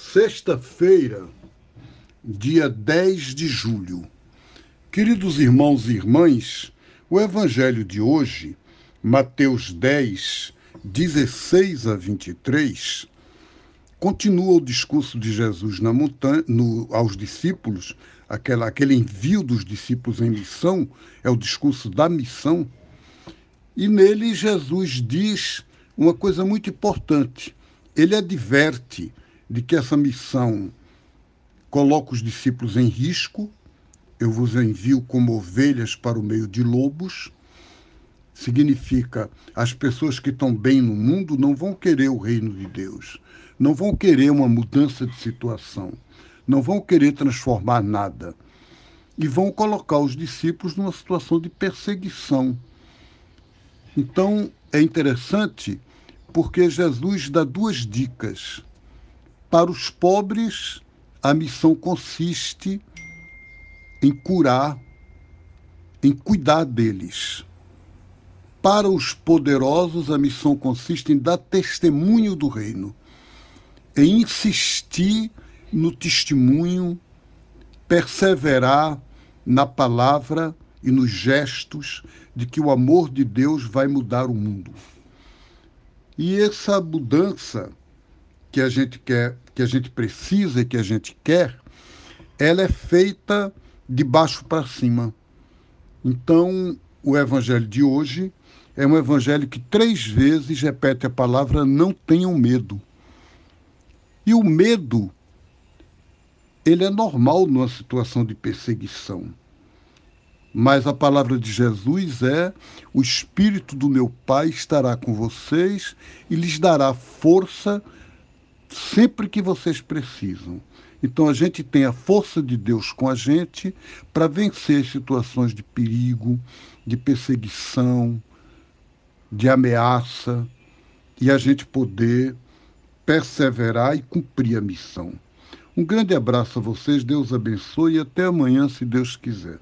Sexta-feira, dia 10 de julho. Queridos irmãos e irmãs, o evangelho de hoje, Mateus 10, 16 a 23, continua o discurso de Jesus na montanha, no, aos discípulos, aquela, aquele envio dos discípulos em missão, é o discurso da missão. E nele Jesus diz uma coisa muito importante. Ele adverte de que essa missão coloca os discípulos em risco. Eu vos envio como ovelhas para o meio de lobos. Significa as pessoas que estão bem no mundo não vão querer o reino de Deus, não vão querer uma mudança de situação, não vão querer transformar nada. E vão colocar os discípulos numa situação de perseguição. Então, é interessante porque Jesus dá duas dicas para os pobres, a missão consiste em curar, em cuidar deles. Para os poderosos, a missão consiste em dar testemunho do reino, em insistir no testemunho, perseverar na palavra e nos gestos de que o amor de Deus vai mudar o mundo. E essa mudança que a gente quer, que a gente precisa e que a gente quer, ela é feita de baixo para cima. Então, o evangelho de hoje é um evangelho que três vezes repete a palavra não tenham medo. E o medo ele é normal numa situação de perseguição. Mas a palavra de Jesus é: o Espírito do meu Pai estará com vocês e lhes dará força sempre que vocês precisam. Então a gente tem a força de Deus com a gente para vencer situações de perigo, de perseguição, de ameaça e a gente poder perseverar e cumprir a missão. Um grande abraço a vocês, Deus abençoe e até amanhã, se Deus quiser.